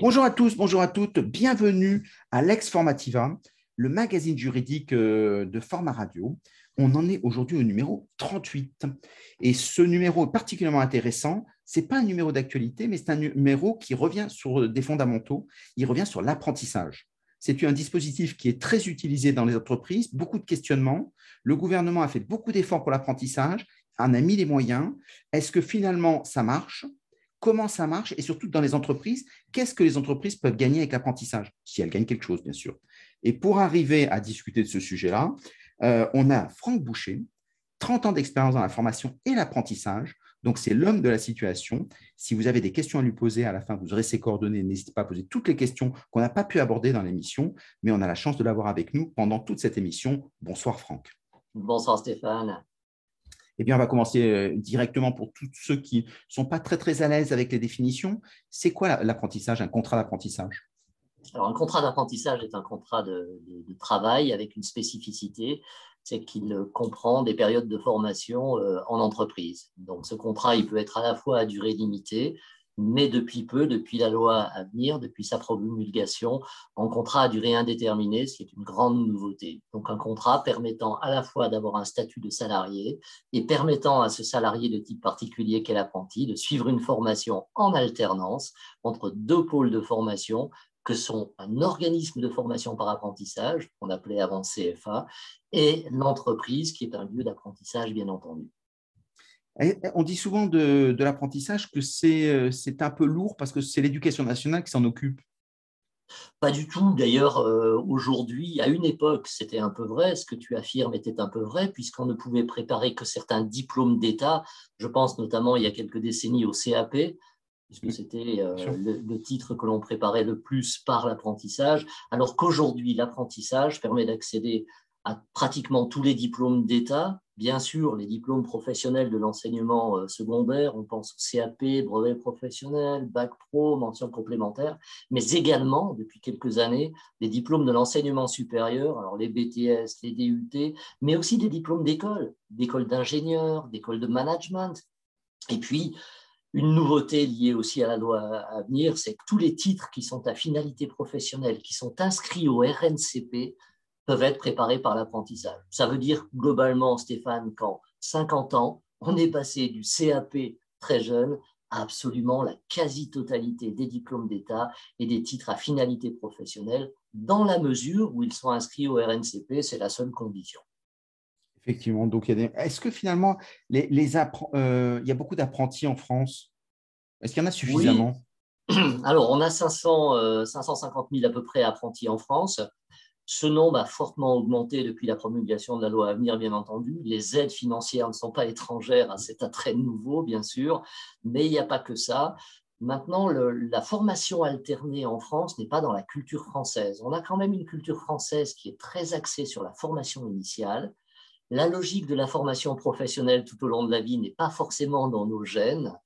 Bonjour à tous, bonjour à toutes, bienvenue à Lex Formativa, le magazine juridique euh, de Format Radio. On en est aujourd'hui au numéro 38. Et ce numéro est particulièrement intéressant. Ce n'est pas un numéro d'actualité, mais c'est un numéro qui revient sur des fondamentaux. Il revient sur l'apprentissage. C'est un dispositif qui est très utilisé dans les entreprises, beaucoup de questionnements. Le gouvernement a fait beaucoup d'efforts pour l'apprentissage, en a mis les moyens. Est-ce que finalement ça marche? Comment ça marche? Et surtout dans les entreprises, qu'est-ce que les entreprises peuvent gagner avec l'apprentissage? Si elles gagnent quelque chose, bien sûr. Et pour arriver à discuter de ce sujet-là, euh, on a Franck Boucher, 30 ans d'expérience dans la formation et l'apprentissage. Donc, c'est l'homme de la situation. Si vous avez des questions à lui poser à la fin, vous aurez ses coordonnées. N'hésitez pas à poser toutes les questions qu'on n'a pas pu aborder dans l'émission, mais on a la chance de l'avoir avec nous pendant toute cette émission. Bonsoir, Franck. Bonsoir, Stéphane. Eh bien, on va commencer euh, directement pour tous ceux qui ne sont pas très, très à l'aise avec les définitions. C'est quoi l'apprentissage, un contrat d'apprentissage? Un contrat d'apprentissage est un contrat de, travail avec une spécificité, c'est qu'il comprend des périodes de formation euh, en entreprise. Donc, ce contrat, peut être à la fois à durée limitée, mais depuis peu, depuis la loi à venir, depuis sa promulgation, en contrat à durée indéterminée, ce qui est une grande nouveauté. Donc un contrat permettant à la fois d'avoir un statut de salarié et permettant à ce salarié de type particulier qu'est l'apprenti de suivre une formation en alternance entre deux pôles de formation que sont un organisme de formation par apprentissage, qu'on appelait avant CFA, et l'entreprise, qui est un lieu d'apprentissage, bien entendu. On dit souvent de, l'apprentissage que euh, c'est un peu lourd parce que c'est l'éducation nationale qui s'en occupe. Pas du tout. D'ailleurs, euh, aujourd'hui, à une époque, c'était un peu vrai. Ce que tu affirmes était un peu vrai, puisqu'on ne pouvait préparer que certains diplômes d'État. Je pense notamment il y a quelques décennies au CAP, puisque c'était euh, le, titre que l'on préparait le plus par l'apprentissage, alors qu'aujourd'hui, l'apprentissage permet d'accéder à pratiquement tous les diplômes d'État. Bien sûr, les diplômes professionnels de l'enseignement euh, secondaire, on pense au CAP, brevet professionnel, bac pro, mention complémentaire, mais également, depuis quelques années, les diplômes de l'enseignement supérieur, alors les BTS, les DUT, mais aussi des diplômes d'école, d'école d'ingénieur, d'école de management. Et puis, une nouveauté liée aussi à la loi à venir, c'est que tous les titres qui sont à finalité professionnelle, qui sont inscrits au RNCP, peuvent être préparés par l'apprentissage. Ça veut dire globalement, Stéphane, qu'en 50 ans, on est passé du CAP très jeune à absolument la quasi-totalité des diplômes d'État et des titres à finalité professionnelle, dans la mesure où ils sont inscrits au RNCP, c'est la seule condition. Effectivement. Donc, est-ce que finalement, les, euh, il y a beaucoup d'apprentis en France? Est-ce qu'il y en a suffisamment? Alors, on a 500, 550 000 à peu près apprentis en France. Ce nombre a fortement augmenté depuis la promulgation de la loi à venir, bien entendu. Les aides financières ne sont pas étrangères à cet attrait nouveau, bien sûr, mais il n'y a pas que ça. Maintenant, la formation alternée en France n'est pas dans la culture française. On a quand même une culture française qui est très axée sur la formation initiale, la logique de la formation professionnelle tout au long de la vie n'est pas forcément dans nos gènes,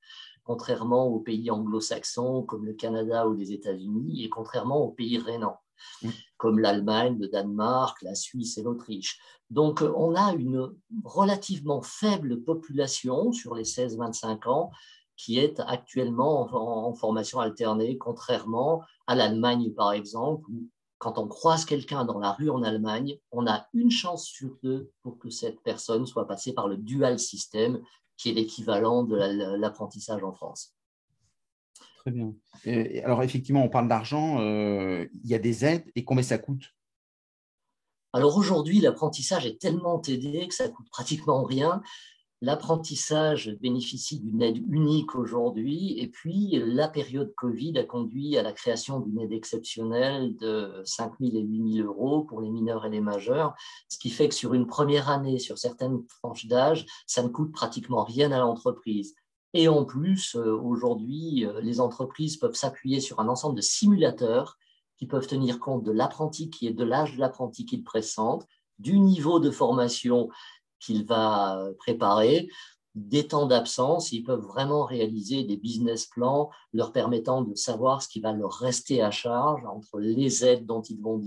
contrairement aux pays anglo-saxons comme le Canada ou les États-Unis, et contrairement aux pays comme l'Allemagne, le Danemark, la Suisse et l'Autriche. Donc, on a une relativement faible population sur les 16-25 ans qui est actuellement en, formation alternée, contrairement à l'Allemagne, par exemple, quand on croise quelqu'un dans la rue en Allemagne, on a une chance sur deux pour que cette personne soit passée par le dual système, qui est l'équivalent de l'apprentissage en France. Très bien. alors, effectivement, on parle d'argent, euh, il y a des aides, et combien ça coûte? Alors aujourd'hui, l'apprentissage est tellement aidé que ça coûte pratiquement rien. L'apprentissage bénéficie d'une aide unique aujourd'hui et puis la période Covid a conduit à la création d'une aide exceptionnelle de 5 000 et 8 000 euros pour les mineurs et les majeurs, ce qui fait que sur une première année, sur certaines tranches d'âge, ça ne coûte pratiquement rien à l'entreprise. Et en plus, euh, aujourd'hui, euh, les entreprises peuvent s'appuyer sur un ensemble de simulateurs qui peuvent tenir compte de l'apprenti qui est de l'âge de l'apprenti qu'il présente, du niveau de formation qu'il va préparer, des temps d'absence, ils peuvent vraiment réaliser des business plans leur permettant de savoir ce qui va leur rester à charge entre les aides dont ils vont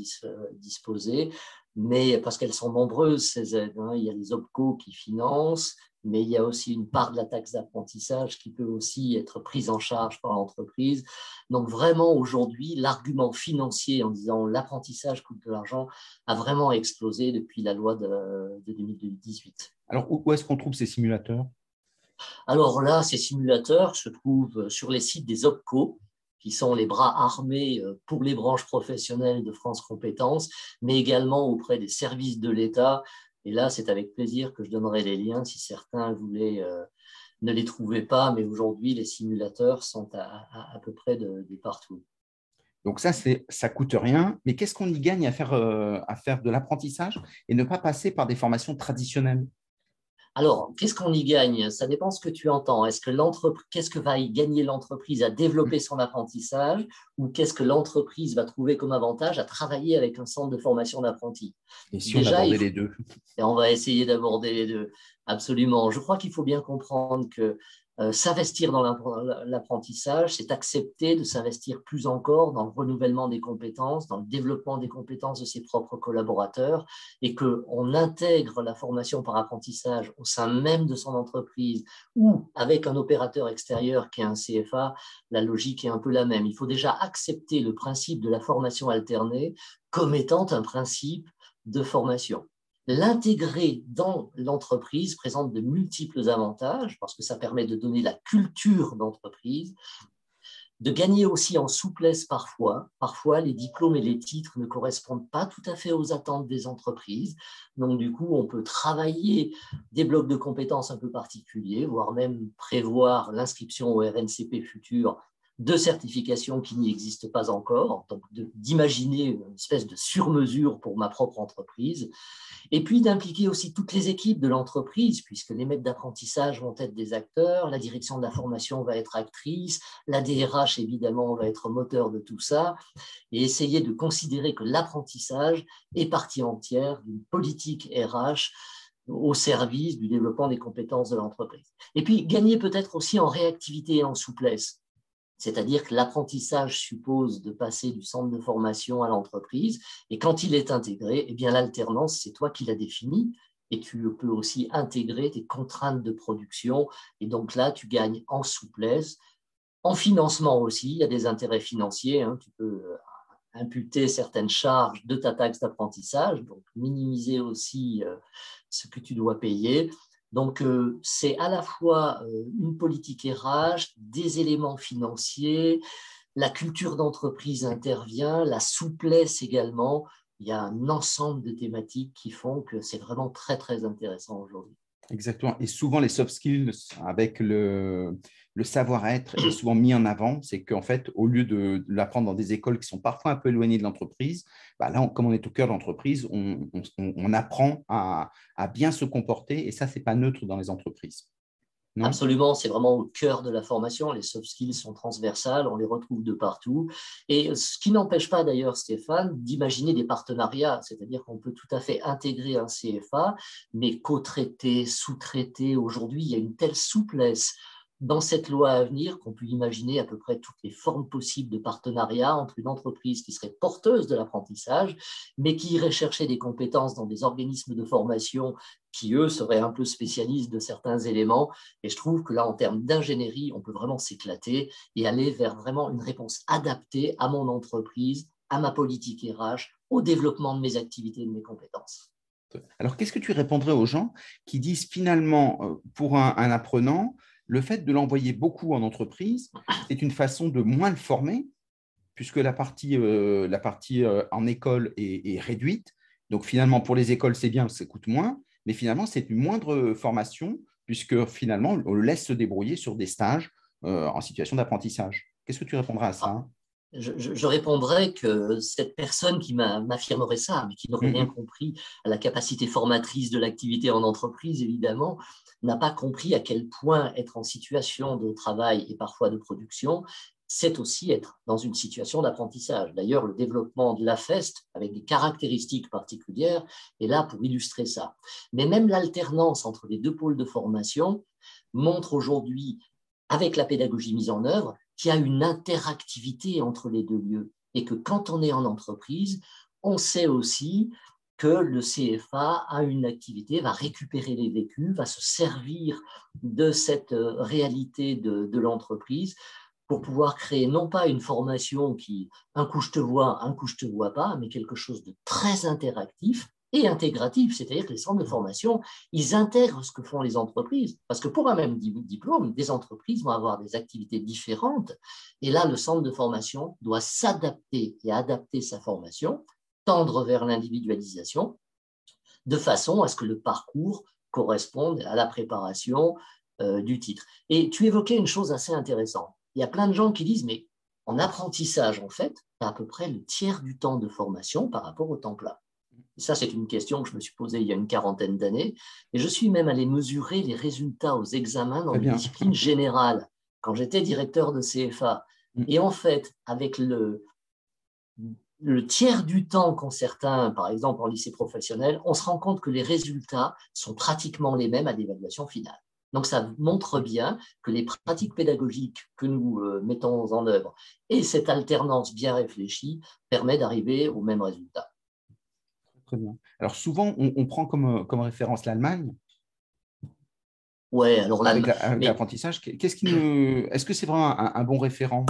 disposer, mais parce qu'elles sont nombreuses, ces aides. Hein. Il y a les OPCO qui financent, mais il y a aussi une part de la taxe d'apprentissage qui peut aussi être prise en charge par l'entreprise. Donc vraiment aujourd'hui, l'argument financier en disant l'apprentissage coûte de l'argent a vraiment explosé depuis la loi de, 2018. Alors où est-ce qu'on trouve ces simulateurs? Alors là, ces simulateurs se trouvent sur les sites des OPCO, qui sont les bras armés euh, pour les branches professionnelles de France Compétences, mais également auprès des services de l'État et là, c'est avec plaisir que je donnerai les liens si certains voulaient, euh, ne les trouvaient pas, mais aujourd'hui, les simulateurs sont à, peu près de, partout. Donc ça, ça coûte rien, mais qu'est-ce qu'on y gagne à faire, euh, à faire de l'apprentissage et ne pas passer par des formations traditionnelles? Alors, qu'est-ce qu'on y gagne? Ça dépend ce que tu entends. Est-ce que qu'est-ce que va y gagner l'entreprise à développer son apprentissage ou qu'est-ce que l'entreprise va trouver comme avantage à travailler avec un centre de formation d'apprentis? Et si on abordait les deux? Et on va essayer d'aborder les deux. Absolument. Je crois qu'il faut bien comprendre que s'investir dans l'apprentissage, c'est accepter de s'investir plus encore dans le renouvellement des compétences, dans le développement des compétences de ses propres collaborateurs, et qu'on intègre la formation par apprentissage au sein même de son entreprise ou avec un opérateur extérieur qui est un CFA, la logique est un peu la même. Il faut déjà accepter le principe de la formation alternée comme étant un principe de formation. L'intégrer dans l'entreprise présente de multiples avantages parce que ça permet de donner la culture d'entreprise, de gagner aussi en souplesse parfois. Parfois, les diplômes et les titres ne correspondent pas tout à fait aux attentes des entreprises. Donc, du coup, on peut travailler des blocs de compétences un peu particuliers, voire même prévoir l'inscription au RNCP futur de certifications qui n'y existent pas encore, donc d'imaginer une espèce de surmesure pour ma propre entreprise, et puis d'impliquer aussi toutes les équipes de l'entreprise, puisque les maîtres d'apprentissage vont être des acteurs, la direction de la formation va être actrice, la DRH évidemment va être moteur de tout ça, et essayer de considérer que l'apprentissage est partie entière d'une politique RH au service du développement des compétences de l'entreprise. Et puis gagner peut-être aussi en réactivité et en souplesse. C'est-à-dire que l'apprentissage suppose de passer du centre de formation à l'entreprise. Et quand il est intégré, eh bien l'alternance, c'est toi qui l'as défini. Et tu peux aussi intégrer tes contraintes de production. Et donc là, tu gagnes en souplesse, en financement aussi. Il y a des intérêts financiers. Hein. Tu peux euh, imputer certaines charges de ta taxe d'apprentissage, donc minimiser aussi euh, ce que tu dois payer. Donc, euh, c'est à la fois euh, une politique RH, des éléments financiers, la culture d'entreprise intervient, la souplesse également. Il y a un ensemble de thématiques qui font que c'est vraiment très, très intéressant aujourd'hui. Exactement. Et souvent, les soft skills avec le, le savoir-être est souvent mis en avant. C'est qu'en fait, au lieu de, l'apprendre dans des écoles qui sont parfois un peu éloignées de l'entreprise, bah là, comme on est au cœur de l'entreprise, on, apprend à, bien se comporter et ça, ce n'est pas neutre dans les entreprises. Absolument, c'est vraiment au cœur de la formation. Les soft skills sont transversales, on les retrouve de partout. Et ce qui n'empêche pas d'ailleurs, Stéphane, d'imaginer des partenariats, c'est-à-dire qu'on peut tout à fait intégrer un CFA, mais co-traiter, sous-traiter. Aujourd'hui, il y a une telle souplesse dans cette loi à venir qu'on peut imaginer à peu près toutes les formes possibles de partenariat entre une entreprise qui serait porteuse de l'apprentissage, mais qui irait chercher des compétences dans des organismes de formation qui, eux, seraient un peu spécialistes de certains éléments. Et je trouve que là, en termes d'ingénierie, on peut vraiment s'éclater et aller vers vraiment une réponse adaptée à mon entreprise, à ma politique RH, au développement de mes activités et de mes compétences. Alors, qu'est-ce que tu répondrais aux gens qui disent finalement, euh, pour un, un apprenant, le fait de l'envoyer beaucoup en entreprise, c'est une façon de moins le former, puisque la partie, euh, euh, en école est, réduite. Donc finalement, pour les écoles, c'est bien, ça coûte moins, mais finalement, c'est une moindre formation, puisque finalement, on le laisse se débrouiller sur des stages euh, en situation d'apprentissage. Qu'est-ce que tu répondras à ça je, répondrais que cette personne qui m'affirmerait ça, mais qui n'aurait mm-hmm. rien compris à la capacité formatrice de l'activité en entreprise, évidemment, n'a pas compris à quel point être en situation de travail et parfois de production, c'est aussi être dans une situation d'apprentissage. D'ailleurs, le développement de la FEST, avec des caractéristiques particulières, est là pour illustrer ça. Mais même l'alternance entre les deux pôles de formation montre aujourd'hui, avec la pédagogie mise en œuvre, qu'il y a une interactivité entre les deux lieux et que quand on est en entreprise, on sait aussi que le CFA a une activité, va récupérer les vécus, va se servir de cette euh, réalité de, l'entreprise pour pouvoir créer non pas une formation qui un coup je te vois, un coup je te vois pas, mais quelque chose de très interactif et intégratif, c'est-à-dire que les centres de formation, ils intègrent ce que font les entreprises, parce que pour un même diplôme, des entreprises vont avoir des activités différentes, et là, le centre de formation doit s'adapter et adapter sa formation, tendre vers l'individualisation, de façon à ce que le parcours corresponde à la préparation euh, du titre. Et tu évoquais une chose assez intéressante. Il y a plein de gens qui disent, mais en apprentissage, en fait, tu as à peu près le tiers du temps de formation par rapport au temps plat. Ça, c'est une question que je me suis posée il y a une quarantaine d'années. Et je suis même allé mesurer les résultats aux examens dans les disciplines générales quand j'étais directeur de CFA. Mm. Et en fait, avec le, le tiers du temps qu'ont certains, par exemple en lycée professionnel, on se rend compte que les résultats sont pratiquement les mêmes à l'évaluation finale. Donc ça montre bien que les pratiques pédagogiques que nous euh, mettons en œuvre et cette alternance bien réfléchie permet d'arriver au même résultat. Très bien. Alors souvent, on, prend comme, comme référence l'Allemagne. Ouais, alors l'Allemagne. Avec l'apprentissage, qu'est-ce qui est-ce que c'est vraiment un, bon référent?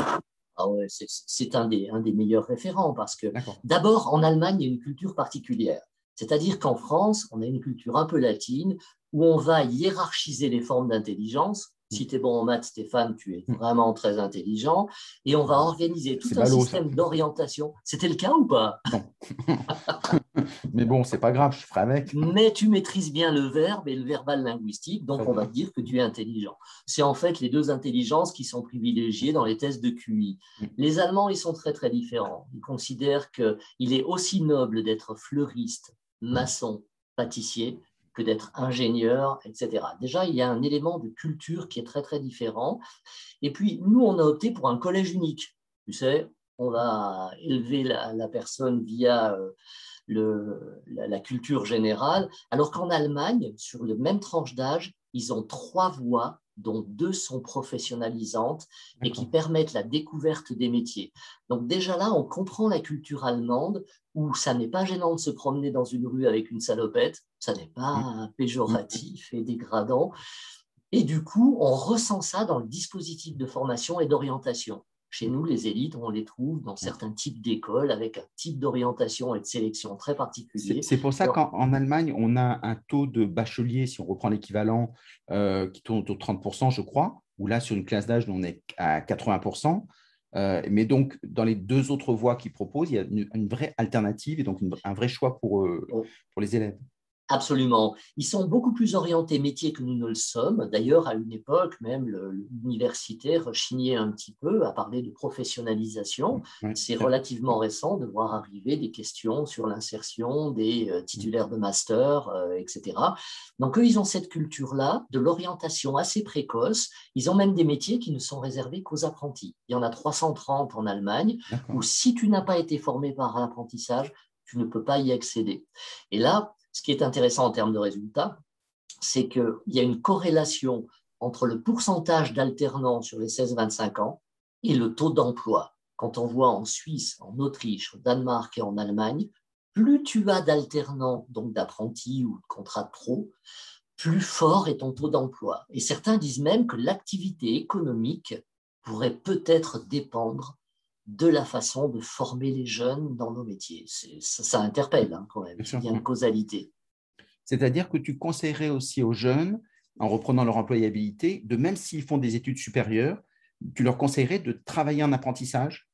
Ah ouais, c'est un des, un des meilleurs référents parce que d'abord, en Allemagne, il y a une culture particulière. C'est-à-dire qu'en France, on a une culture un peu latine où on va hiérarchiser les formes d'intelligence. Si tu es bon en maths, Stéphane, tu es mm. vraiment très intelligent. Et on va organiser tout un système d'orientation. C'était le cas ou pas? Non. Mais bon, c'est pas grave, je ferai avec. Mais tu maîtrises bien le verbe et le verbal linguistique, donc on va te dire que tu es intelligent. C'est en fait les deux intelligences qui sont privilégiées dans les tests de QI. Mm. Les Allemands, ils sont très très différents. Ils considèrent qu'il est aussi noble d'être fleuriste, maçon, pâtissier que d'être ingénieur, etc. Déjà, il y a un élément de culture qui est très, très différent. Et puis, nous, on a opté pour un collège unique. Tu sais, on va élever la, personne via euh, le, la, culture générale, alors qu'en Allemagne, sur le même tranche d'âge, ils ont trois voies dont deux sont professionnalisantes et qui permettent la découverte des métiers. Donc déjà là, on comprend la culture allemande où ça n'est pas gênant de se promener dans une rue avec une salopette, ça n'est pas péjoratif et dégradant. Et du coup, on ressent ça dans le dispositif de formation et d'orientation. Chez nous, les élites, on les trouve dans certains types d'écoles avec un type d'orientation et de sélection très particulier. C'est pour ça qu'en Allemagne, on a un taux de bachelier, si on reprend l'équivalent, euh, qui tourne autour de 30%, je crois, ou là, sur une classe d'âge, on est à 80%. Euh, mais donc, dans les deux autres voies qu'ils proposent, il y a une, vraie alternative et donc un vrai choix pour, euh, oh. pour les élèves. Absolument. Ils sont beaucoup plus orientés métiers que nous ne le sommes. D'ailleurs, à une époque, même l'université rechignait un petit peu à parler de professionnalisation. C'est relativement récent de voir arriver des questions sur l'insertion des euh, titulaires de master, euh, etc. Donc, eux, ils ont cette culture-là de l'orientation assez précoce. Ils ont même des métiers qui ne sont réservés qu'aux apprentis. Il y en a 330 en Allemagne, où si tu n'as pas été formé par l'apprentissage, tu ne peux pas y accéder. Et là, ce qui est intéressant en termes de résultats, c'est qu'il y a une corrélation entre le pourcentage d'alternants sur les 16-25 ans et le taux d'emploi. Quand on voit en Suisse, en Autriche, au Danemark et en Allemagne, plus tu as d'alternants, donc d'apprentis ou de contrats de pro, plus fort est ton taux d'emploi. Et certains disent même que l'activité économique pourrait peut-être dépendre de la façon de former les jeunes dans nos métiers. Ça, interpelle hein, quand même, il y a une causalité. C'est-à-dire que tu conseillerais aussi aux jeunes, en reprenant leur employabilité, de même s'ils font des études supérieures, tu leur conseillerais de travailler en apprentissage?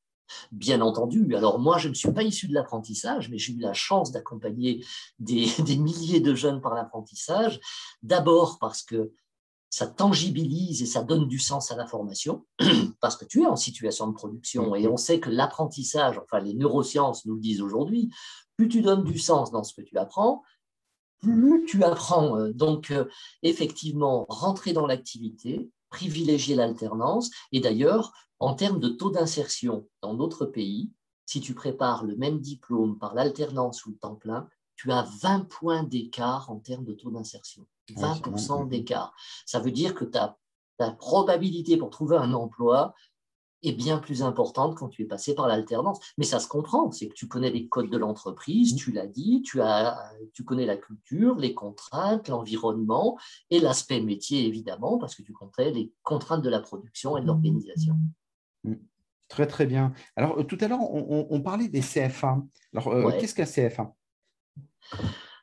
Bien entendu. Alors moi, je ne suis pas issu de l'apprentissage, mais j'ai eu la chance d'accompagner des, milliers de jeunes par l'apprentissage. D'abord parce que ça tangibilise et ça donne du sens à la formation, parce que tu es en situation de production et on sait que l'apprentissage, enfin les neurosciences nous le disent aujourd'hui, plus tu donnes du sens dans ce que tu apprends, plus tu apprends. Euh, donc, euh, effectivement, rentrer dans l'activité, privilégier l'alternance, et d'ailleurs, en termes de taux d'insertion dans notre pays, si tu prépares le même diplôme par l'alternance ou le temps plein, tu as 20 points d'écart en termes de taux d'insertion. 20% d'écart. Ça veut dire que ta, ta probabilité pour trouver un emploi est bien plus importante quand tu es passé par l'alternance. Mais ça se comprend, c'est que tu connais les codes de l'entreprise, tu l'as dit, tu, as, tu connais la culture, les contraintes, l'environnement et l'aspect métier, évidemment, parce que tu connais les contraintes de la production et de l'organisation. Mmh. Très, très bien. Alors, euh, tout à l'heure, on, parlait des CFA. Alors, euh, qu'est-ce qu'un CFA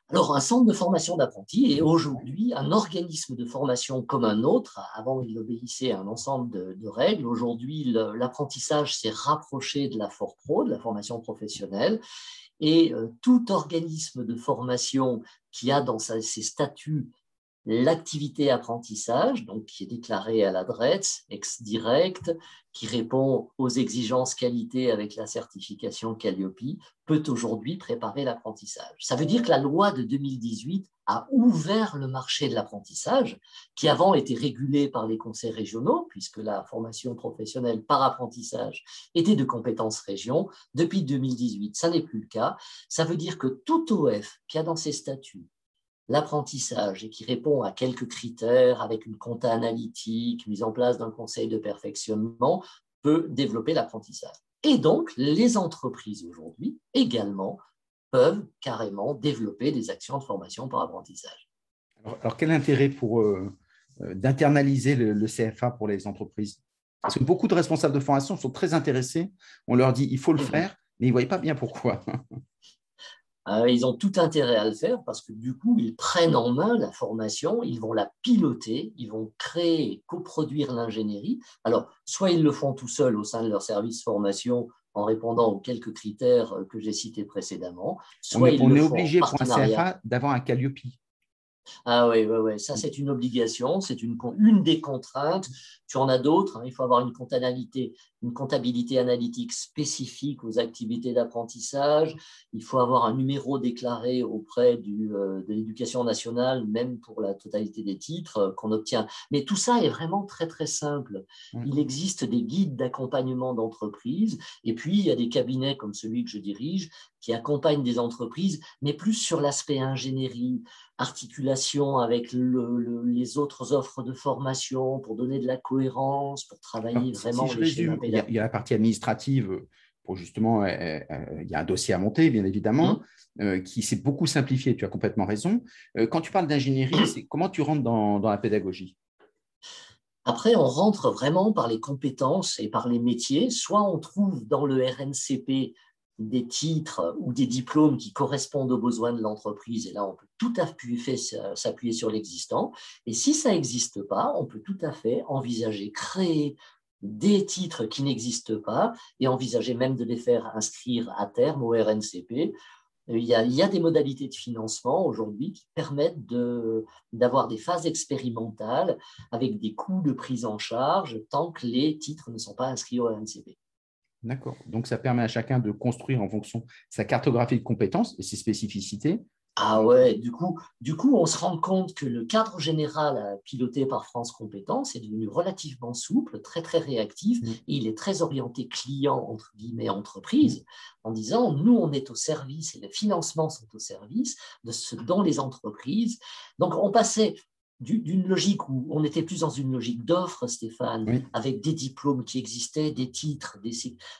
alors, un centre de formation d'apprentis est aujourd'hui un organisme de formation comme un autre. Avant, il obéissait à un ensemble de, règles. Aujourd'hui, l'apprentissage s'est rapproché de la FORPRO, de la formation professionnelle. Et euh, tout organisme de formation qui a dans ses statuts l'activité apprentissage, donc qui est déclarée à la ex-direct, qui répond aux exigences qualité avec la certification Calliope, peut aujourd'hui préparer l'apprentissage. Ça veut dire que la loi de 2018 a ouvert le marché de l'apprentissage, qui avant était régulé par les conseils régionaux, puisque la formation professionnelle par apprentissage était de compétence région. Depuis 2018, ça n'est plus le cas. Ça veut dire que tout OF qui a dans ses statuts l'apprentissage et qui répond à quelques critères avec une compta analytique, mise en place d'un conseil de perfectionnement, peut développer l'apprentissage. Et donc, les entreprises aujourd'hui également peuvent carrément développer des actions de formation par apprentissage. Alors, quel intérêt pour euh, euh, d'internaliser le, CFA pour les entreprises? Parce que beaucoup de responsables de formation sont très intéressés. On leur dit il faut le mhm. faire, mais ils ne voient pas bien pourquoi. Euh, ils ont tout intérêt à le faire parce que du coup, ils prennent en main la formation, ils vont la piloter, ils vont créer et coproduire l'ingénierie. Alors, soit ils le font tout seuls au sein de leur service formation en répondant aux quelques critères que j'ai cités précédemment. Soit on est, obligé pour un CFA d'avoir un Calliope. Ah oui, oui, oui. ça c'est une obligation, c'est une, une des contraintes. Tu en as d'autres, hein. il faut avoir une comptabilité, une comptabilité analytique spécifique aux activités d'apprentissage, il faut avoir un numéro déclaré auprès du, euh, de l'éducation nationale, même pour la totalité des titres euh, qu'on obtient. Mais tout ça est vraiment très très simple. Mmh. Il existe des guides d'accompagnement d'entreprise, et puis il y a des cabinets comme celui que je dirige qui accompagnent des entreprises, mais plus sur l'aspect ingénierie, articulation avec les autres offres de formation pour donner de la cohérence, pour travailler vraiment si résume, il y, a, il y, a, la partie administrative pour justement, euh, euh, il y a un dossier à monter, bien évidemment, mmh. euh, qui s'est beaucoup simplifié, tu as complètement raison. quand tu parles d'ingénierie, comment tu rentres dans, dans la pédagogie? Après, on rentre vraiment par les compétences et par les métiers. Soit on trouve dans le RNCP des titres ou des diplômes qui correspondent aux besoins de l'entreprise. Et là, on peut tout à fait s'appuyer sur l'existant. Et si ça n'existe pas, on peut tout à fait envisager, créer des titres qui n'existent pas et envisager même de les faire inscrire à terme au RNCP. Il y, a, des modalités de financement aujourd'hui qui permettent d'avoir des phases expérimentales avec des coûts de prise en charge tant que les titres ne sont pas inscrits au RNCP. D'accord. Donc, ça permet à chacun de construire en fonction de sa cartographie de compétences et ses spécificités. Ah ouais, du coup, du coup, on se rend compte que le cadre général piloté par France Compétences est devenu relativement souple, très très réactif, mmh. et il est très orienté client, entre guillemets, entreprise, en disant, nous, on est au service et les financements sont au service de ce dont les entreprises. Donc, on passait d'une logique où on était plus dans une logique d'offre, Stéphane, avec des diplômes qui existaient, des titres, des,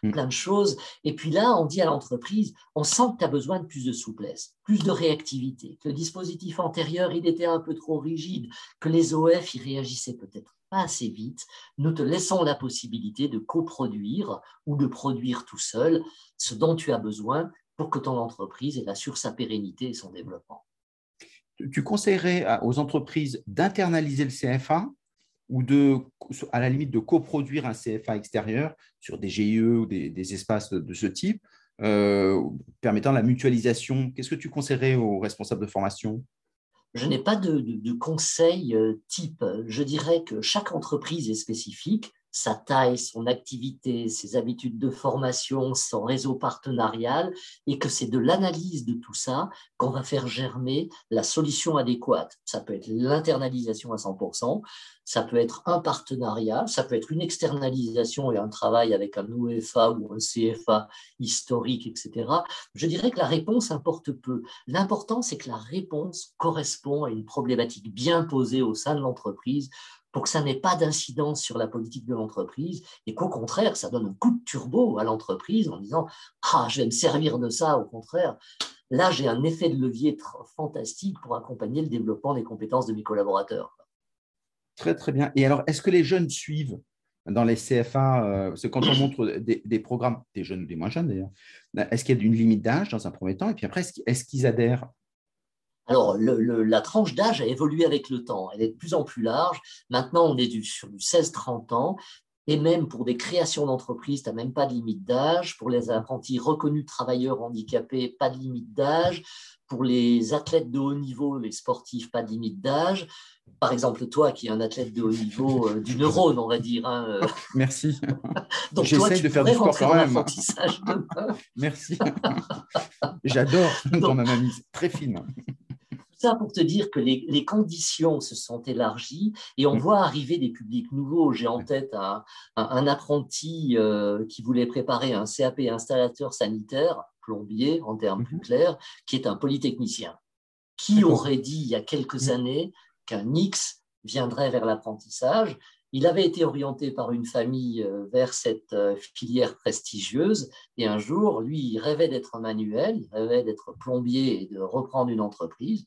mm. plein de choses. Et puis là, on dit à l'entreprise, on sent que tu as besoin de plus de souplesse, plus de réactivité, que le dispositif antérieur, il était un peu trop rigide, que les OF, réagissaient peut-être pas assez vite. Nous te laissons la possibilité de coproduire ou de produire tout seul ce dont tu as besoin pour que ton entreprise assure sa pérennité et son développement tu conseillerais aux entreprises d'internaliser le CFA ou de, à la limite de coproduire un CFA extérieur sur des GIE ou des, espaces de, ce type, euh, permettant la mutualisation? Qu'est-ce que tu conseillerais aux responsables de formation? Je n'ai pas de, de, conseil euh, type. Je dirais que chaque entreprise est spécifique sa taille, son activité, ses habitudes de formation, son réseau partenarial, et que c'est de l'analyse de tout ça qu'on va faire germer la solution adéquate. Ça peut être l'internalisation à 100%, ça peut être un partenariat, ça peut être une externalisation et un travail avec un UEFA ou un CFA historique, etc. Je dirais que la réponse importe peu. L'important, c'est que la réponse correspond à une problématique bien posée au sein de l'entreprise pour que ça n'ait pas d'incidence sur la politique de l'entreprise et qu'au contraire, ça donne un coup de turbo à l'entreprise en disant Ah, je vais me servir de ça, au contraire. Là, j'ai un effet de levier fantastique pour accompagner le développement des compétences de mes collaborateurs. Très, très bien. Et alors, est-ce que les jeunes suivent dans les CFA euh, Parce que quand on montre des, programmes, des jeunes ou des moins jeunes d'ailleurs, est-ce qu'il y a une limite d'âge dans un premier temps Et puis après, est-ce qu'ils adhèrent alors, la tranche d'âge a évolué avec le temps. Elle est de plus en plus large. Maintenant, on est du, sur du 16-30 ans. Et même pour des créations d'entreprises, tu n'as même pas de limite d'âge. Pour les apprentis reconnus travailleurs handicapés, pas de limite d'âge. Pour les athlètes de haut niveau, les sportifs, pas de limite d'âge. Par exemple, toi qui es un athlète de haut niveau euh, du neurone, on va dire. Hein, euh. Merci. Donc, J'essaie de faire du sport quand même. Merci. J'adore ma mamie, très fine ça pour te dire que les, conditions se sont élargies et on mm. voit arriver des publics nouveaux. J'ai en tête un, apprenti euh, qui voulait préparer un CAP installateur sanitaire, plombier en termes plus mm-hmm. clairs, qui est un polytechnicien. Qui aurait dit il y a quelques mm. années qu'un X viendrait vers l'apprentissage? Il avait été orienté par une famille euh, vers cette euh, filière prestigieuse et un jour, lui, il rêvait d'être manuel, il rêvait d'être plombier et de reprendre une entreprise.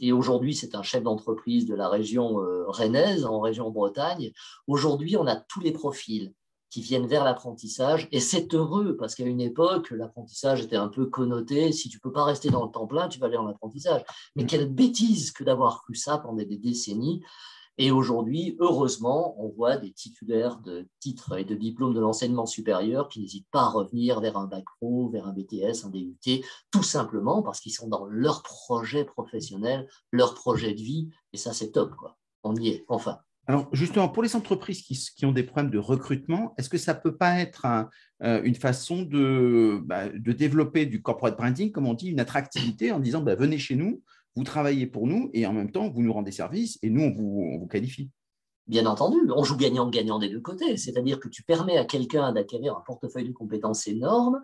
Et, aujourd'hui, c'est un chef d'entreprise de la région euh, rennaise, en région Bretagne. Aujourd'hui, on a tous les profils qui viennent vers l'apprentissage. Et c'est heureux parce qu'à une époque, l'apprentissage était un peu connoté. Si tu ne peux pas rester dans le temps plein, tu vas aller en apprentissage. Mais mmh. quelle bêtise que d'avoir cru ça pendant des décennies. Et aujourd'hui, heureusement, on voit des titulaires de titres et de diplômes de l'enseignement supérieur qui n'hésitent pas à revenir vers un bac pro, vers un BTS, un DUT, tout simplement parce qu'ils sont dans leur projet professionnel, leur projet de vie. Et ça, c'est top. Quoi. On y est, enfin. Alors, justement, pour les entreprises qui, ont des problèmes de recrutement, est-ce que ça ne peut pas être euh, une façon de, bah, de, développer du corporate branding, comme on dit, une attractivité en disant bah, venez chez nous, vous travaillez pour nous et en même temps, vous nous rendez service et nous, on vous, qualifie. Bien entendu, on joue gagnant-gagnant des deux côtés, c'est-à-dire que tu permets à quelqu'un d'acquérir un portefeuille de compétences énorme.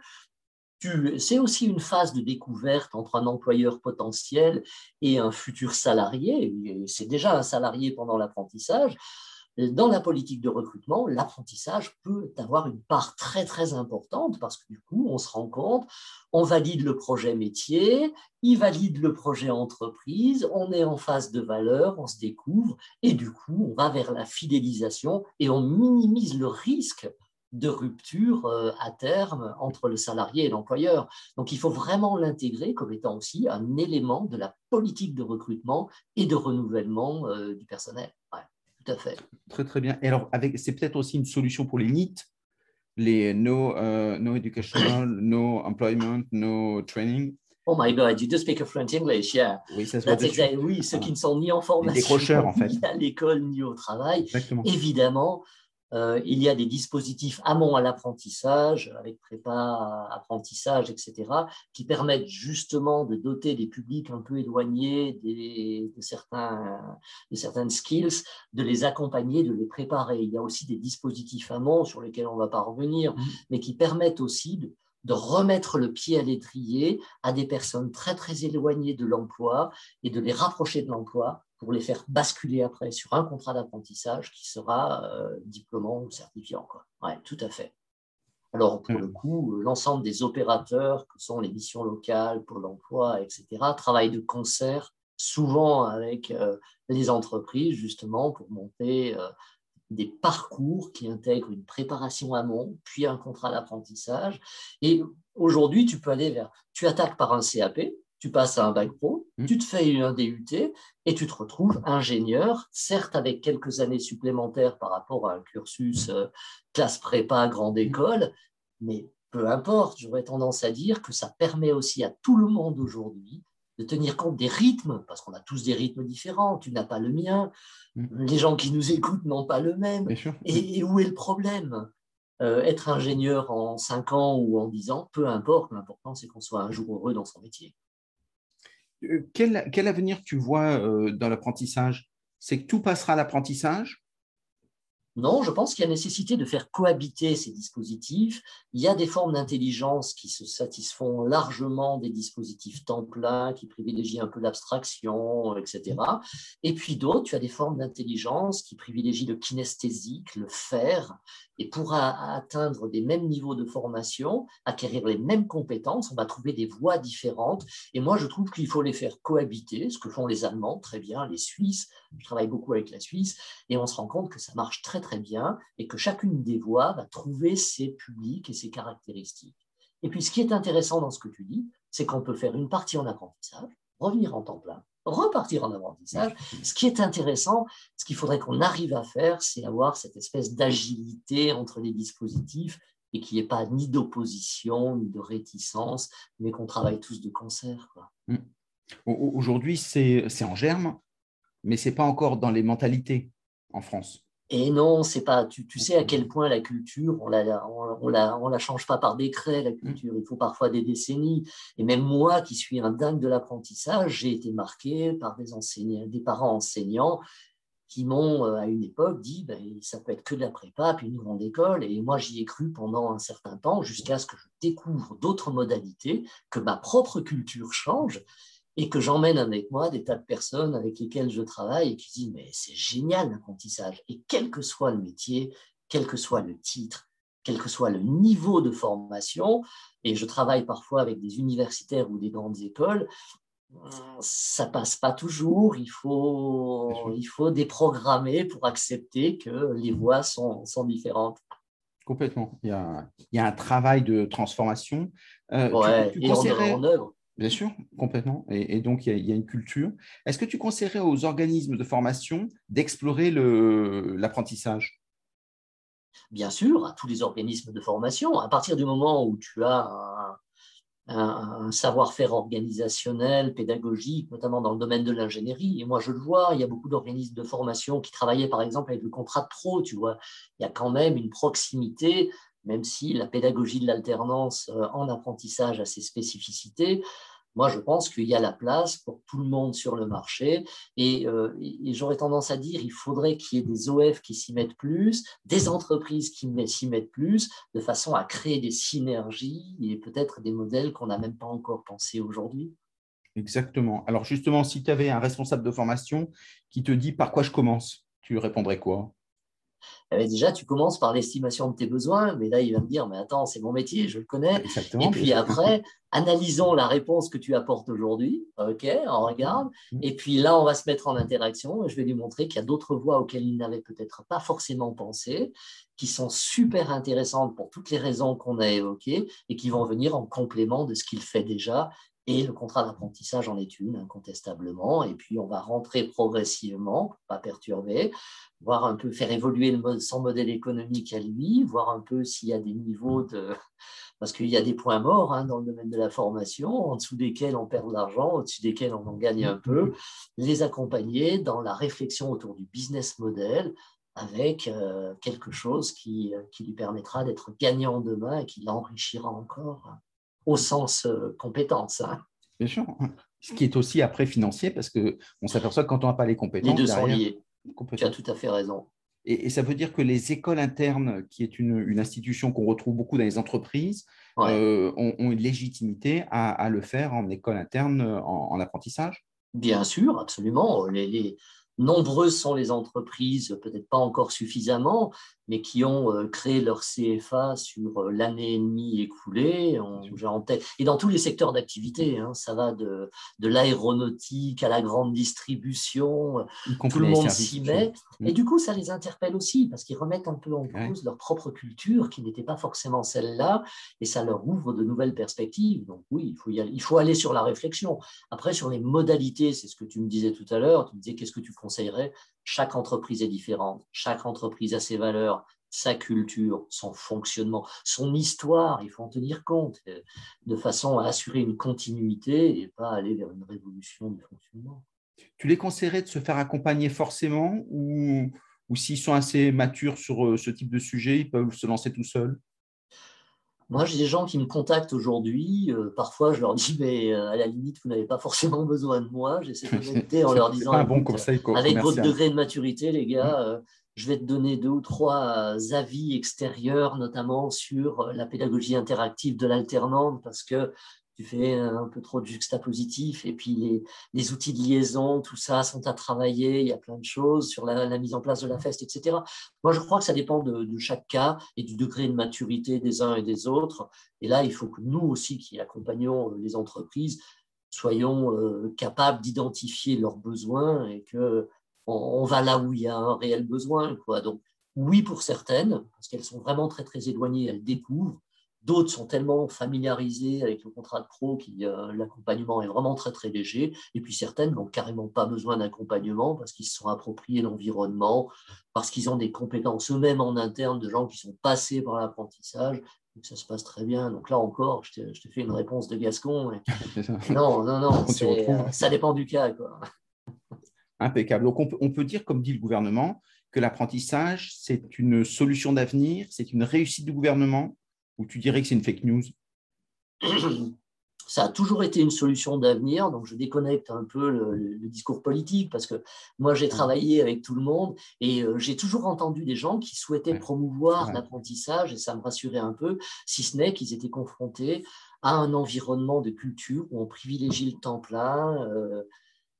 C'est aussi une phase de découverte entre un employeur potentiel et un futur salarié. C'est déjà un salarié pendant l'apprentissage dans la politique de recrutement, l'apprentissage peut avoir une part très très importante parce que du coup, on se rend compte, on valide le projet métier, il valide le projet entreprise, on est en phase de valeur, on se découvre et du coup, on va vers la fidélisation et on minimise le risque de rupture euh, à terme entre le salarié et l'employeur. Donc il faut vraiment l'intégrer comme étant aussi un élément de la politique de recrutement et de renouvellement euh, du personnel à fait. Très, très bien. Et alors, c'est peut-être aussi une solution pour les NEET, les No, uh, no Educational, No Employment, No Training. Oh my God, you do speak a fluent English, yeah. Oui, ça se voit Oui, ceux qui ne sont ni en formation, ni à l'école, ni au travail. Exactement. Évidemment, euh, il y a des dispositifs amont à l'apprentissage, avec prépa, apprentissage, etc., qui permettent justement de doter des publics un peu éloignés de, certains, de certaines skills, de les accompagner, de les préparer. Il y a aussi des dispositifs amont sur lesquels on ne va pas revenir, mmh. mais qui permettent aussi de, de remettre le pied à l'étrier à des personnes très très éloignées de l'emploi et de les rapprocher de l'emploi pour les faire basculer après sur un contrat d'apprentissage qui sera euh, diplômant ou certifiant. Oui, tout à fait. Alors, pour le coup, l'ensemble des opérateurs, que sont les missions locales, pour l'emploi, etc., travaillent de concert, souvent avec euh, les entreprises, justement, pour monter euh, des parcours qui intègrent une préparation amont, puis un contrat d'apprentissage. Et aujourd'hui, tu peux aller vers, tu attaques par un CAP, tu passes à un bac pro, mmh. tu te fais un DUT et tu te retrouves ingénieur, certes avec quelques années supplémentaires par rapport à un cursus euh, classe prépa, grande mmh. école, mais peu importe, j'aurais tendance à dire que ça permet aussi à tout le monde aujourd'hui de tenir compte des rythmes, parce qu'on a tous des rythmes différents, tu n'as pas le mien, mmh. les gens qui nous écoutent n'ont pas le même, et, où est le problème? Euh, Être ingénieur en 5 ans ou en 10 ans, peu importe, l'important c'est qu'on soit un jour heureux dans son métier. Euh, quel, quel, avenir tu vois euh, dans l'apprentissage? C'est que tout passera à l'apprentissage non, je pense qu'il y a nécessité de faire cohabiter ces dispositifs. Il y a des formes d'intelligence qui se satisfont largement des dispositifs temps plein, qui privilégient un peu l'abstraction, etc. Et puis d'autres, tu as des formes d'intelligence qui privilégient le kinesthésique, le faire. Et pour atteindre des mêmes niveaux de formation, acquérir les mêmes compétences, on va trouver des voies différentes. Et moi, je trouve qu'il faut les faire cohabiter, ce que font les Allemands très bien, les Suisses. Je travaille beaucoup avec la Suisse, et on se rend compte que ça marche très très bien et que chacune des voies va trouver ses publics et ses caractéristiques. Et puis, ce qui est intéressant dans ce que tu dis, c'est qu'on peut faire une partie en apprentissage, revenir en temps plein, repartir en apprentissage. Ce qui est intéressant, ce qu'il faudrait qu'on arrive à faire, c'est avoir cette espèce d'agilité entre les dispositifs et qu'il n'y ait pas ni d'opposition, ni de réticence, mais qu'on travaille tous de concert. Mmh. Aujourd'hui, c'est en germe, mais ce n'est pas encore dans les mentalités en France. Et non, c'est pas. Tu, sais à quel point la culture, on la, on, la, on la change pas par décret. La culture, il faut parfois des décennies. Et même moi, qui suis un dingue de l'apprentissage, j'ai été marqué par des enseignants, des parents enseignants qui m'ont euh, à une époque dit ben, ça peut être que de la prépa puis une grande école et moi j'y ai cru pendant un certain temps jusqu'à ce que je découvre d'autres modalités que ma propre culture change et que j'emmène avec moi des tas de personnes avec lesquelles je travaille et qui disent mais c'est génial l'apprentissage et quel que soit le métier, quel que soit le titre, quel que soit le niveau de formation, et je travaille parfois avec des universitaires ou des grandes écoles, ça passe pas toujours, il faut, il faut déprogrammer pour accepter que les voies sont, sont différentes. Complètement. Il y, a, il y, a, un travail de transformation. Euh, ouais, et en œuvre. Bien sûr, complètement. Et, donc, il y, a, une culture. Est-ce que tu conseillerais aux organismes de formation d'explorer l'apprentissage? Bien sûr, à tous les organismes de formation. À partir du moment où tu as un, savoir-faire organisationnel, pédagogique, notamment dans le domaine de l'ingénierie, et moi je le vois, il y a beaucoup d'organismes de formation qui travaillaient par exemple avec le contrat de pro, tu vois. Il y a quand même une proximité même si la pédagogie de l'alternance euh, en apprentissage a ses spécificités, moi, je pense qu'il y a la place pour tout le monde sur le marché. Euh, et, j'aurais tendance à dire, il faudrait qu'il y ait des OF qui s'y mettent plus, des entreprises qui s'y mettent plus, de façon à créer des synergies et peut-être des modèles qu'on n'a même pas encore pensés aujourd'hui. Exactement. Alors justement, si tu avais un responsable de formation qui te dit par quoi je commence, tu répondrais quoi? Eh déjà, tu commences par l'estimation de tes besoins, mais là, il va me dire, mais attends, c'est mon métier, je le connais. et puis après, analysons la réponse que tu apportes aujourd'hui. OK, on regarde. Mm-hmm. Et puis là, on va se mettre en interaction et je vais lui montrer qu'il y a d'autres voies auxquelles il n'avait peut-être pas forcément pensé, qui sont super intéressantes pour toutes les raisons qu'on a évoquées et qui vont venir en complément de ce qu'il fait déjà et le contrat d'apprentissage en est une, incontestablement. Et puis, on va rentrer progressivement, pas perturber, voir un peu, faire évoluer son modèle économique à lui, voir un peu s'il y a des niveaux de. Parce qu'il y a des points morts hein, dans le domaine de la formation, en dessous desquels on perd de l'argent, au-dessus desquels on en gagne un peu, les accompagner dans la réflexion autour du business model avec euh, quelque chose qui, qui lui permettra d'être gagnant demain et qui l'enrichira encore au sens euh, compétence. Hein. Bien sûr. Ce qui est aussi après financier, parce qu'on s'aperçoit que quand on n'a pas les compétences. Les deux sont liés. Tu as tout à fait raison. Et, ça veut dire que les écoles internes, qui est une, institution qu'on retrouve beaucoup dans les entreprises, euh, ont, une légitimité à, le faire en école interne, en, apprentissage? Bien sûr, absolument. les, Nombreuses sont les entreprises, peut-être pas encore suffisamment, mais qui ont euh, créé leur CFA sur euh, l'année et demie écoulée. Et dans tous les secteurs d'activité, hein, ça va de, de l'aéronautique à la grande distribution, tout le monde s'y met. Et du coup, ça les interpelle aussi, parce qu'ils remettent un peu en cause leur propre culture, qui n'était pas forcément celle-là, et ça leur ouvre de nouvelles perspectives. Donc oui, il faut, y aller, il faut aller sur la réflexion. Après, sur les modalités, c'est ce que tu me disais tout à l'heure, tu me disais qu'est-ce que tu conseillerais. Chaque entreprise est différente, chaque entreprise a ses valeurs, sa culture, son fonctionnement, son histoire, il faut en tenir compte, euh, de façon à assurer une continuité et pas aller vers une révolution du fonctionnement. Tu les conseillerais de se faire accompagner forcément ou, ou s'ils sont assez matures sur euh, ce type de sujet, ils peuvent se lancer tout seuls? Moi, j'ai des gens qui me contactent aujourd'hui. Euh, parfois, je leur dis, mais euh, à la limite, vous n'avez pas forcément besoin de moi. J'essaie de m'aider en leur disant, un bon conseil avec votre degré de maturité, les gars, mm. euh, je vais te donner deux ou trois avis extérieurs, notamment sur la pédagogie interactive de l'alternante, parce que tu fais un peu trop de juxtapositif, et puis les, outils de liaison, tout ça sont à travailler, il y a plein de choses sur la, mise en place de la feste, etc. Moi, je crois que ça dépend de, chaque cas et du degré de maturité des uns et des autres. Et là, il faut que nous aussi, qui accompagnons les entreprises, soyons euh, capables d'identifier leurs besoins et que on, va là où il y a un réel besoin. Quoi. Donc, oui pour certaines, parce qu'elles sont vraiment très, très éloignées, elles découvrent. D'autres sont tellement familiarisées avec le contrat de pro que euh, l'accompagnement est vraiment très très léger. Et puis certaines n'ont carrément pas besoin d'accompagnement parce qu'ils se sont appropriés l'environnement, parce qu'ils ont des compétences eux-mêmes en interne de gens qui sont passés par l'apprentissage. ça se passe très bien. Donc là encore, je t'ai fait une réponse de Gascon. Non, non, non, euh, ça dépend du cas. Quoi. Impeccable. Donc on peut dire, comme dit le gouvernement, que l'apprentissage, c'est une solution d'avenir, c'est une réussite du gouvernement? Ou tu dirais que c'est une fake news? Ça a toujours été une solution d'avenir, donc je déconnecte un peu le, discours politique parce que moi j'ai travaillé avec tout le monde et euh, j'ai toujours entendu des gens qui souhaitaient promouvoir l'apprentissage et ça me rassurait un peu, si ce n'est qu'ils étaient confrontés à un environnement de culture où on privilégie le temps plein, euh,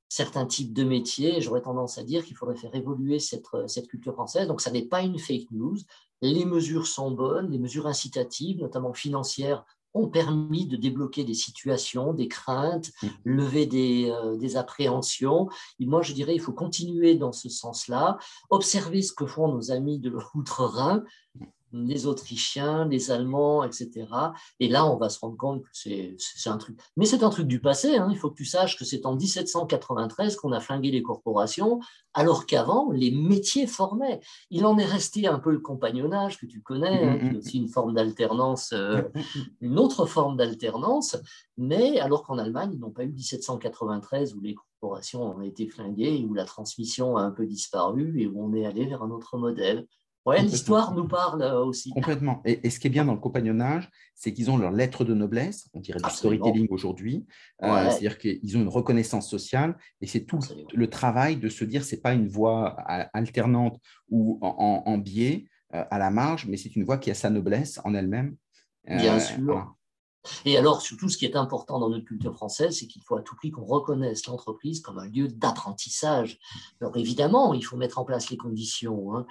certains types de métiers. J'aurais tendance à dire qu'il faudrait faire évoluer cette, cette culture française. Donc ça n'est pas une fake news, les mesures sont bonnes, les mesures incitatives, notamment financières, ont permis de débloquer des situations, des craintes, mmh. lever des, euh, des appréhensions. Et moi, je dirais, il faut continuer dans ce sens-là, observer ce que font nos amis de l'Outre-Rhin, les Autrichiens, les Allemands, etc. Et là, on va se rendre compte que c'est un truc. Mais c'est un truc du passé. Hein. Il faut que tu saches que c'est en 1793 qu'on a flingué les corporations, alors qu'avant, les métiers formaient. Il en est resté un peu le compagnonnage que tu connais, hein, qui est aussi une forme d'alternance, euh, une autre forme d'alternance. Mais alors qu'en Allemagne, ils n'ont pas eu 1793 où les corporations ont été flinguées, où la transmission a un peu disparu et où on est allé vers un autre modèle. Ouais, l'histoire nous parle euh, aussi. Complètement. Et, ce qui est bien dans le compagnonnage, c'est qu'ils ont leur lettre de noblesse, on dirait du storytelling aujourd'hui. Euh, c'est-à-dire qu'ils ont une reconnaissance sociale et c'est tout le travail de se dire c'est pas une voie alternante ou en, biais euh, à la marge, mais c'est une voie qui a sa noblesse en elle-même. Bien sûr. Et alors, surtout, ce qui est important dans notre culture française, c'est qu'il faut à tout prix qu'on reconnaisse l'entreprise comme un lieu d'apprentissage. Alors, évidemment, il faut mettre en place les conditions. Hein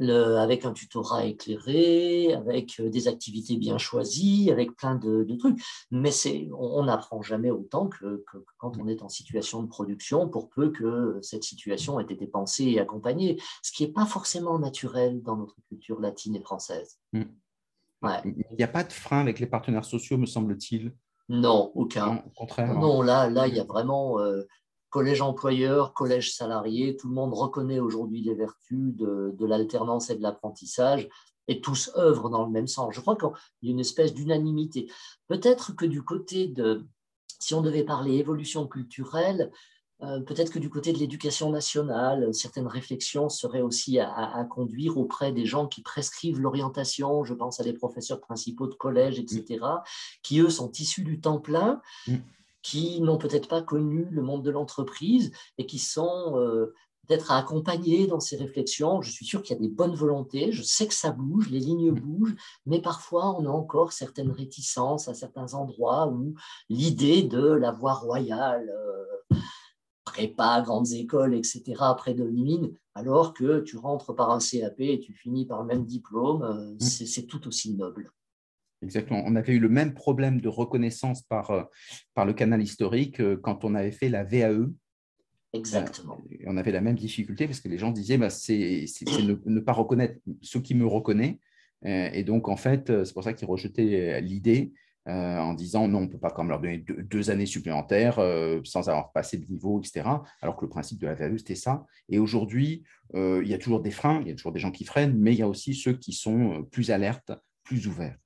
avec un tutorat éclairé, avec euh, des activités bien choisies, avec plein de, trucs. Mais on n'apprend jamais autant que, quand on est en situation de production, pour peu que cette situation ait été pensée et accompagnée, ce qui n'est pas forcément naturel dans notre culture latine et française. Hmm. Il n'y a pas de frein avec les partenaires sociaux, me semble-t-il? Non, aucun. au contraire. Non, là, là, il y a vraiment euh, collège employeur, collège salarié, tout le monde reconnaît aujourd'hui les vertus de, l'alternance et de l'apprentissage et tous œuvrent dans le même sens. Je crois qu'il y a une espèce d'unanimité. Peut-être que du côté de, si on devait parler évolution culturelle, euh, peut-être que du côté de l'éducation nationale, certaines réflexions seraient aussi à, conduire auprès des gens qui prescrivent l'orientation, je pense à des professeurs principaux de collège, etc., qui, eux, sont issus du temps plein. Qui n'ont peut-être pas connu le monde de l'entreprise et qui sont euh, peut-être à accompagner dans ces réflexions. Je suis sûr qu'il y a des bonnes volontés, je sais que ça bouge, les lignes mmh. bougent, mais parfois on a encore certaines réticences à certains endroits où l'idée de la voie royale, euh, prépa, grandes écoles, etc., prédomine, alors que tu rentres par un CAP et tu finis par le même diplôme, euh, mmh. c'est tout aussi noble. Exactement. On avait eu le même problème de reconnaissance par, euh, par le canal historique euh, quand on avait fait la VAE. Exactement. Euh, on avait la même difficulté parce que les gens disaient bah, c'est ne, pas reconnaître ce qui me reconnaît. Et donc, en fait, c'est pour ça qu'ils rejetaient l'idée en disant non, on ne peut pas quand même leur donner deux, années supplémentaires sans avoir passé de niveau, etc. Alors que le principe de la VAE, c'était ça. Et aujourd'hui, il y a toujours des freins, il y a toujours des gens qui freinent, mais il y a aussi ceux qui sont plus alertes plus ouvert.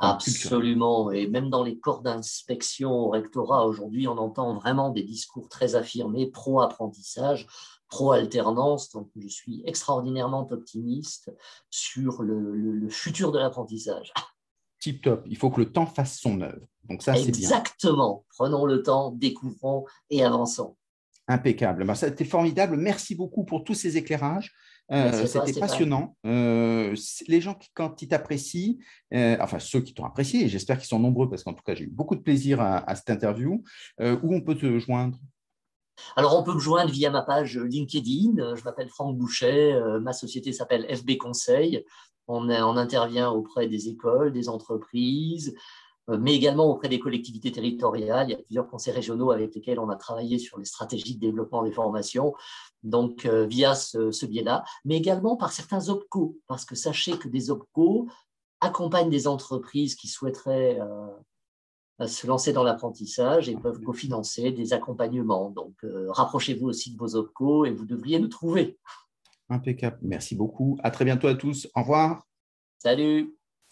Absolument. Et même dans les corps d'inspection au rectorat, aujourd'hui, on entend vraiment des discours très affirmés pro-apprentissage, pro-alternance. Donc, je suis extraordinairement optimiste sur le, futur de l'apprentissage. Tip top. Il faut que le temps fasse son œuvre. Donc, ça, c'est bien. Exactement. Prenons le temps, découvrons et avançons. Impeccable. Ben, a été formidable. Merci beaucoup pour tous ces éclairages. C'était passionnant. les gens, qui, quand ils t'apprécient, enfin ceux qui t'ont apprécié, et j'espère qu'ils sont nombreux parce qu'en tout cas, j'ai eu beaucoup de plaisir à, à cette interview, où on peut te joindre? Alors, on peut me joindre via ma page LinkedIn. Je m'appelle Franck Boucher. Euh, ma société s'appelle FB Conseil. On, intervient auprès des écoles, des entreprises, euh, mais également auprès des collectivités territoriales. Il y a plusieurs conseils régionaux avec lesquels on a travaillé sur les stratégies de développement des formations, donc euh, via ce, ce biais-là, mais également par certains OPCO, parce que sachez que des OPCO accompagnent des entreprises qui souhaiteraient se lancer dans l'apprentissage et peuvent cofinancer des accompagnements. Donc, euh, rapprochez-vous aussi de vos OPCO et vous devriez nous trouver. Impeccable. Merci beaucoup. À très bientôt à tous. Au revoir. Salut.